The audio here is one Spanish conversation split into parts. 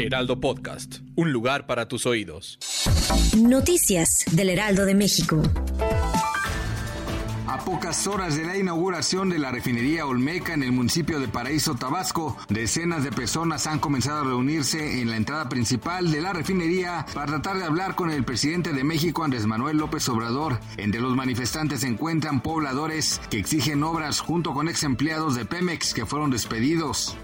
Heraldo Podcast, un lugar para tus oídos. Noticias del Heraldo de México. A pocas horas de la inauguración de la refinería Olmeca en el municipio de Paraíso, Tabasco, decenas de personas han comenzado a reunirse en la entrada principal de la refinería para tratar de hablar con el presidente de México, Andrés Manuel López Obrador. Entre los manifestantes se encuentran pobladores que exigen obras junto con ex empleados de Pemex que fueron despedidos.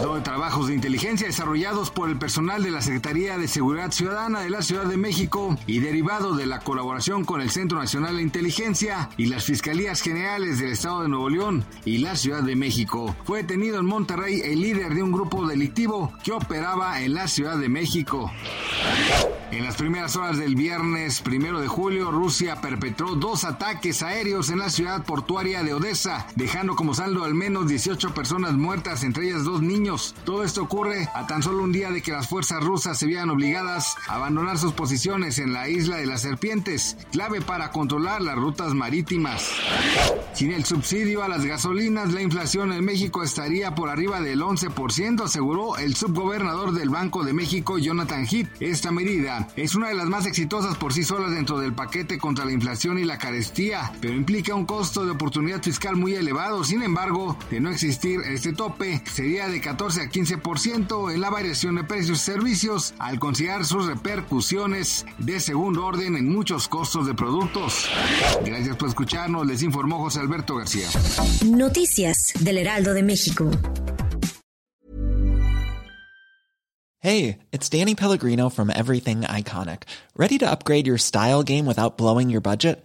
Dos trabajos de inteligencia desarrollados por el personal de la Secretaría de Seguridad Ciudadana de la Ciudad de México y derivado de la colaboración con el Centro Nacional de Inteligencia y las Fiscalías Generales del Estado de Nuevo León y la Ciudad de México. Fue detenido en Monterrey el líder de un grupo delictivo que operaba en la Ciudad de México. En las primeras horas del viernes primero de julio, Rusia perpetró dos ataques aéreos en la ciudad portuaria de Odessa, dejando como saldo al menos 18 personas muertas, entre ellas dos niños. Todo esto ocurre a tan solo un día de que las fuerzas rusas se vean obligadas a abandonar sus posiciones en la isla de las serpientes, clave para controlar las rutas marítimas. Sin el subsidio a las gasolinas, la inflación en México estaría por arriba del 11%, aseguró el subgobernador del Banco de México, Jonathan Heath. Esta medida es una de las más exitosas por sí solas dentro del paquete contra la inflación y la carestía, pero implica un costo de oportunidad fiscal muy elevado. Sin embargo, de no existir este tope, sería de 14 a 15% en la variación de precios y servicios al considerar sus repercusiones de segundo orden en muchos costos de productos. Gracias por escucharnos, les informó José Alberto García. Noticias del Heraldo de México. Hey, it's Danny Pellegrino from Everything Iconic. Ready to upgrade your style game without blowing your budget?